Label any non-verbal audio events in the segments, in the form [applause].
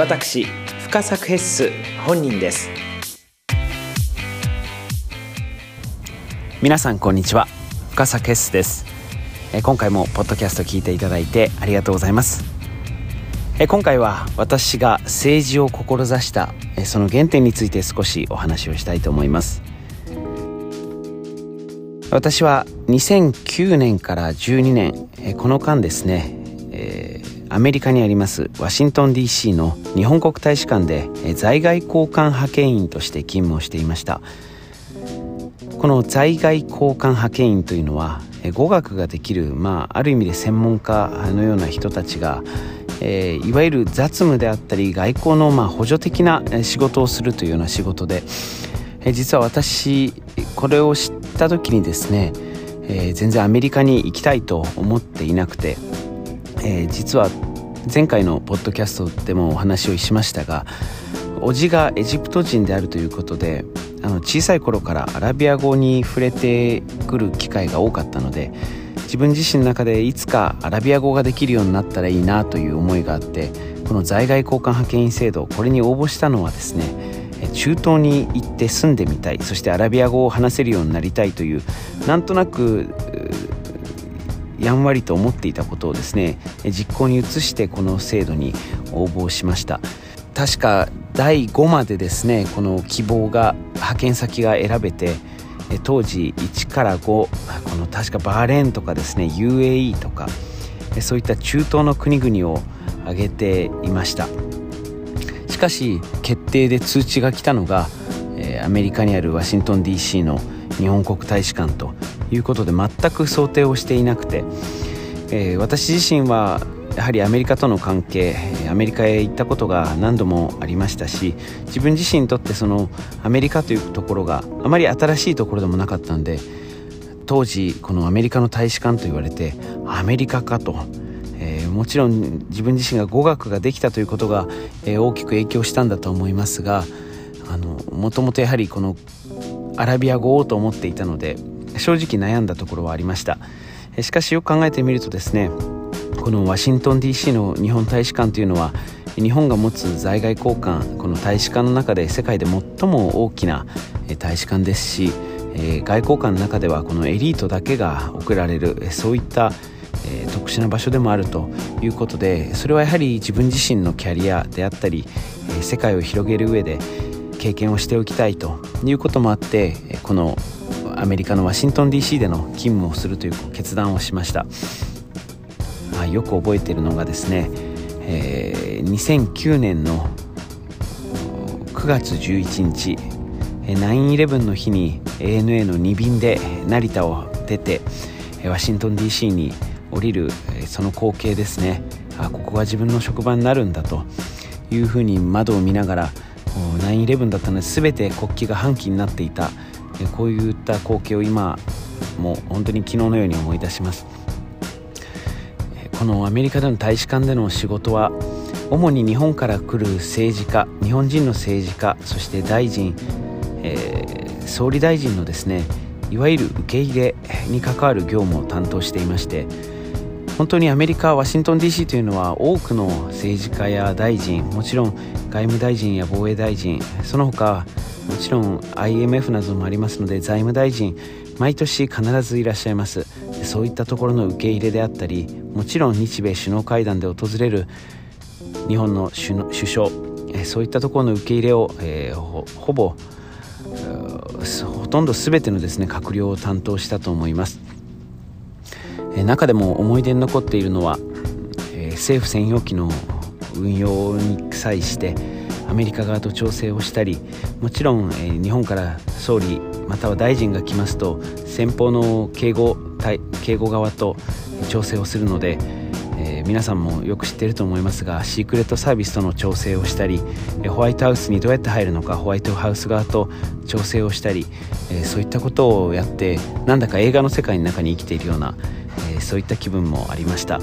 私深作ヘッス本人です。皆さんこんにちは。深作ヘッスです。今回もポッドキャスト聞いていただいてありがとうございます。今回は私が政治を志したその原点について少しお話をしたいと思います。私は2009年から12年この間ですねアメリカにありますワシントン DC の日本国大使館で在外交換派遣員として勤務をしていました。この在外交換派遣員というのは語学ができる、まあ、ある意味で専門家のような人たちが、えー、いわゆる雑務であったり外交のまあ補助的な仕事をするというような仕事で、えー、実は私これを知った時にですね、えー、全然アメリカに行きたいと思っていなくてえー、実は前回のポッドキャストでもお話をしましたが叔父がエジプト人であるということであの小さい頃からアラビア語に触れてくる機会が多かったので自分自身の中でいつかアラビア語ができるようになったらいいなという思いがあってこの在外交換派遣員制度これに応募したのはですね中東に行って住んでみたいそしてアラビア語を話せるようになりたいというなんとなくやんわりと思っていたことをですね実行に移してこの制度に応募しました。確か第5までですねこの希望が派遣先が選べて当時1から5この確かバーレーンとかですね UAE とかそういった中東の国々を挙げていました。しかし決定で通知が来たのがアメリカにあるワシントン DC の日本国大使館ということで全く想定をしていなくて、えー、私自身はやはりアメリカとの関係アメリカへ行ったことが何度もありましたし自分自身にとってそのアメリカというところがあまり新しいところでもなかったんで当時このアメリカの大使館と言われてアメリカかと、えー、もちろん自分自身が語学ができたということが、えー、大きく影響したんだと思いますがもともとやはりこのアラビア語をと思っていたので正直悩んだところはありました。しかしよく考えてみるとですねこのワシントン DC の日本大使館というのは日本が持つ在外交換この大使館の中で世界で最も大きな大使館ですし外交官の中ではこのエリートだけが送られるそういった特殊な場所でもあるということでそれはやはり自分自身のキャリアであったり世界を広げる上で経験をしておきたいということもあってこのアメリカのワシントン DC での勤務をするという決断をしました、まあ、よく覚えているのがですね、えー、2009年の9月11日9-11の日に ANA の2便で成田を出てワシントン DC に降りるその光景ですね。あここが自分の職場になるんだと。いうふうに窓を見ながら9-11だったので全て国旗が半旗になっていた。こういった光景を今もう本当に昨日のように思い出します。このアメリカでの大使館での仕事は主に日本から来る政治家日本人の政治家そして大臣、えー、総理大臣のですねいわゆる受け入れに関わる業務を担当していまして本当にアメリカワシントン DC というのは多くの政治家や大臣もちろん外務大臣や防衛大臣その他もちろん IMF などもありますので財務大臣毎年必ずいらっしゃいますそういったところの受け入れであったりもちろん日米首脳会談で訪れる日本の首相そういったところの受け入れを、えー、ほほぼほとんど全てのですね閣僚を担当したと思います中でも思い出に残っているのは、え政府専用機の運用に際してアメリカ側と調整をしたりもちろん、え日本から総理または大臣が来ますと先方の警護警護側と調整をするので、えー、皆さんもよく知っていると思いますがシークレットサービスとの調整をしたりホワイトハウスにどうやって入るのかホワイトハウス側と調整をしたり、えー、そういったことをやってなんだか映画の世界の中に生きているような、そういった気分もありました、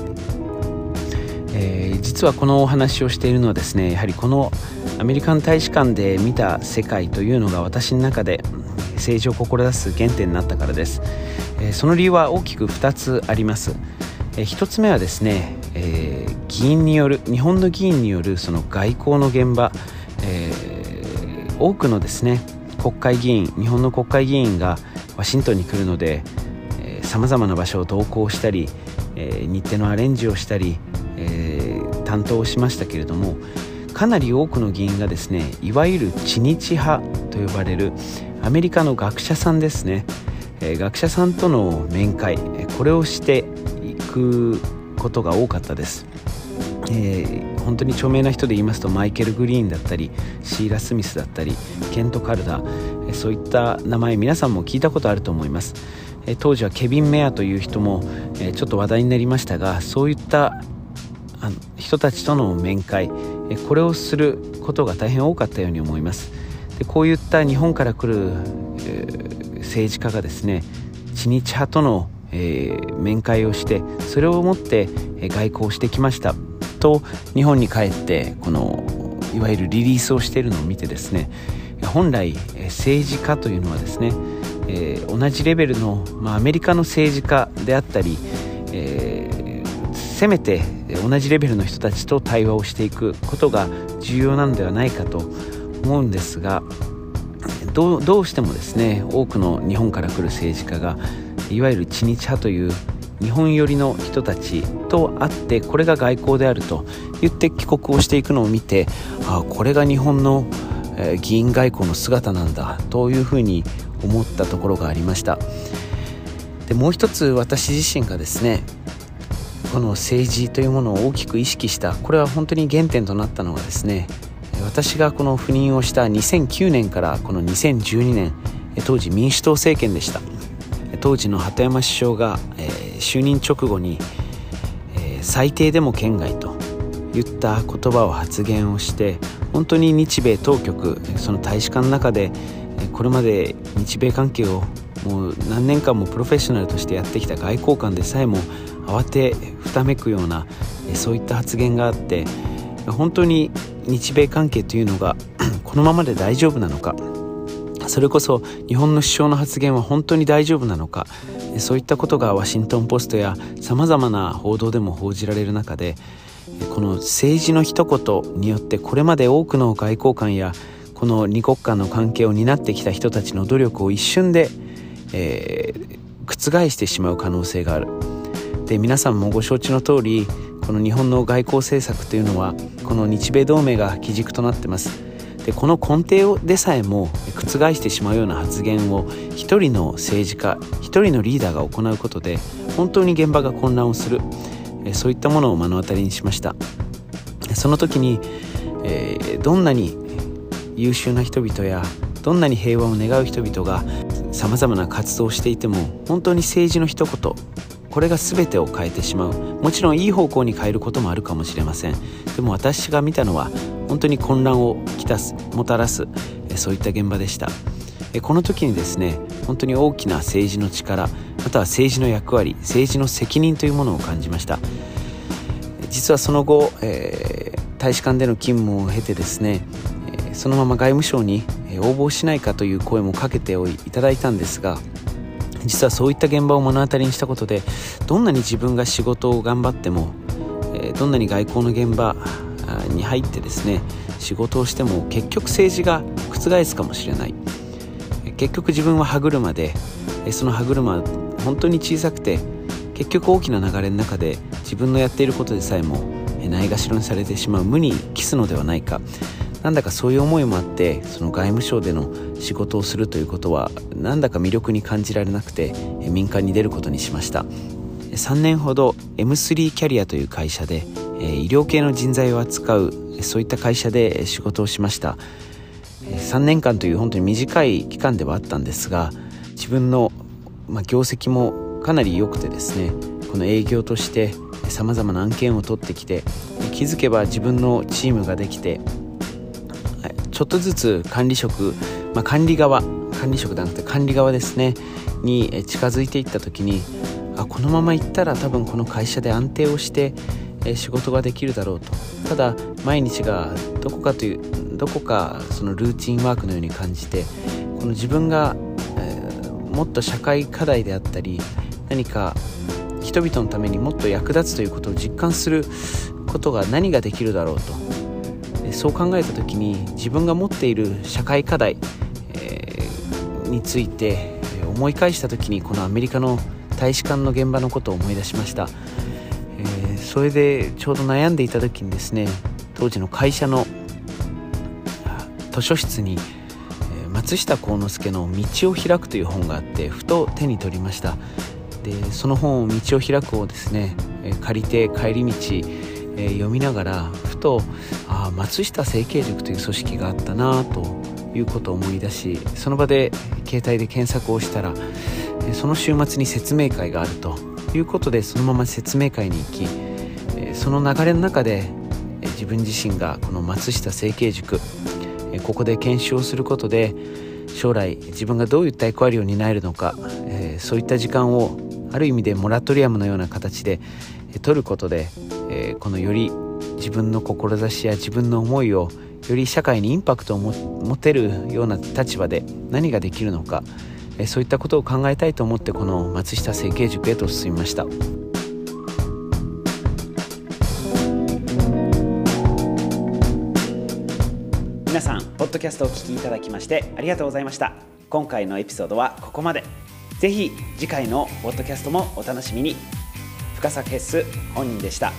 えー、実はこのお話をしているのはですねやはりこのアメリカン大使館で見た世界というのが私の中で政治を志す原点になったからです、えー、その理由は大きく2つあります、えー、1つ目はですね、えー議員による日本の議員によるその外交の現場、えー、多くのですね国会議員日本の国会議員がワシントンに来るのでさまざまな場所を同行したり、えー、日程のアレンジをしたり、えー、担当しましたけれどもかなり多くの議員がですねいわゆる知日派と呼ばれるアメリカの学者さんですね、えー、学者さんとの面会これをしていくことが多かったです、えー、本当に著名な人で言いますとマイケル・グリーンだったりシーラ・スミスだったりケント・カルダそういった名前皆さんも聞いたことあると思います。当時はケビン・メアという人もちょっと話題になりましたがそういった人たちとの面会これをすることが大変多かったように思います。でこういった日本から来る政治家がですね知日派とのえ、面会をしてそれをもって外交してきました。と日本に帰ってこのいわゆるリリースをしているのを見てですね本来政治家というのはですね、えー、同じレベルの、まあ、アメリカの政治家であったり、えー、せめて同じレベルの人たちと対話をしていくことが重要なのではないかと思うんですがどうしてもですね多くの日本から来る政治家がいわゆる知日派という日本寄りの人たちと会ってこれが外交であると言って帰国をしていくのを見てああこれが日本の、議員外交の姿なんだというふうに思ったところがありました。でもう一つ私自身がですねこの政治というものを大きく意識したこれは本当に原点となったのがですね私がこの赴任をした2009年からこの2012年当時民主党政権でした。当時の鳩山首相が、え、就任直後に、え、最低でも県外と言った言葉を発言をして本当に日米当局その大使館の中でこれまで日米関係をもう何年間もプロフェッショナルとしてやってきた外交官でさえも慌てふためくようなそういった発言があって本当に日米関係というのが [clears throat] このままで大丈夫なのかそれこそ日本の首相の発言は本当に大丈夫なのかそういったことがワシントン・ポストやさまざまな報道でも報じられる中でこの政治の一言によってこれまで多くの外交官やこの二国間の関係を担ってきた人たちの努力を一瞬で、えー、覆してしまう可能性がある。で皆さんもご承知の通りこの日本の外交政策というのはこの日米同盟が基軸となってます。でこの根底でさえも覆してしまうような発言を一人の政治家一人のリーダーが行うことで本当に現場が混乱をする。そういったものを目の当たりにしました。その時に、えー、どんなに優秀な人々やどんなに平和を願う人々がさまざまな活動をしていても本当に政治の一言これが全てを変えてしまう。もちろんいい方向に変えることもあるかもしれません。でも私が見たのは本当に混乱をきたすもたらすそういった現場でした。この時にですね本当に大きな政治の力または政治の役割政治の責任というものを感じました。実はその後、えー、大使館での勤務を経てですねそのまま外務省に応募しないかという声もかけていただいたんですが実はそういった現場を目の当たりにしたことでどんなに自分が仕事を頑張ってもどんなに外交の現場に入ってですね仕事をしても結局政治が覆すかもしれない。結局自分は歯車でその歯車は本当に小さくて結局大きな流れの中で自分のやっていることでさえもないがしろにされてしまう無に帰すのではないか。なんだかそういう思いもあってその外務省での仕事をするということはなんだか魅力に感じられなくて民間に出ることにしました。3年ほど M3 キャリアという会社で医療系の人材を扱うそういった会社で仕事をしました。3年間という本当に短い期間ではあったんですが自分の業績もかなり良くてですねこの営業としてさまざまな案件を取ってきて気づけば自分のチームができてちょっとずつ管理職、まあ、管理側管理職じゃなくて管理側ですねに近づいていった時にあこのままいったら多分この会社で安定をして仕事ができるだろうと。ただ毎日がどこかというどこかそのルーチンワークのように感じてこの自分が、えー、もっと社会課題であったり何か人々のためにもっと役立つということを実感することが何ができるだろうと。そう考えた時に自分が持っている社会課題、えー、について思い返した時にこのアメリカの大使館の現場のことを思い出しました、えー、それでちょうど悩んでいた時にですね当時の会社の図書室に松下幸之助の「道を開く」という本があってふと手に取りました。でその本を「道を開く」をですね借りて帰り道読みながらふとあ松下整形塾という組織があったなということを思い出しその場で携帯で検索をしたらその週末に説明会があるということでそのまま説明会に行きその流れの中で自分自身がこの松下整形塾ここで研修をすることで将来自分がどういった役割を担えるのか、え、そういった時間をある意味でモラトリアムのような形で取ることで、え、このより自分の志や自分の思いをより社会にインパクトを持てるような立場で何ができるのか、そういったことを考えたいと思ってこの松下整形塾へと進みました。皆さんポッドキャストをお聞きいただきましてありがとうございました。今回のエピソードはここまで。ぜひ次回のポッドキャストもお楽しみに。深作ヘッス本人でした。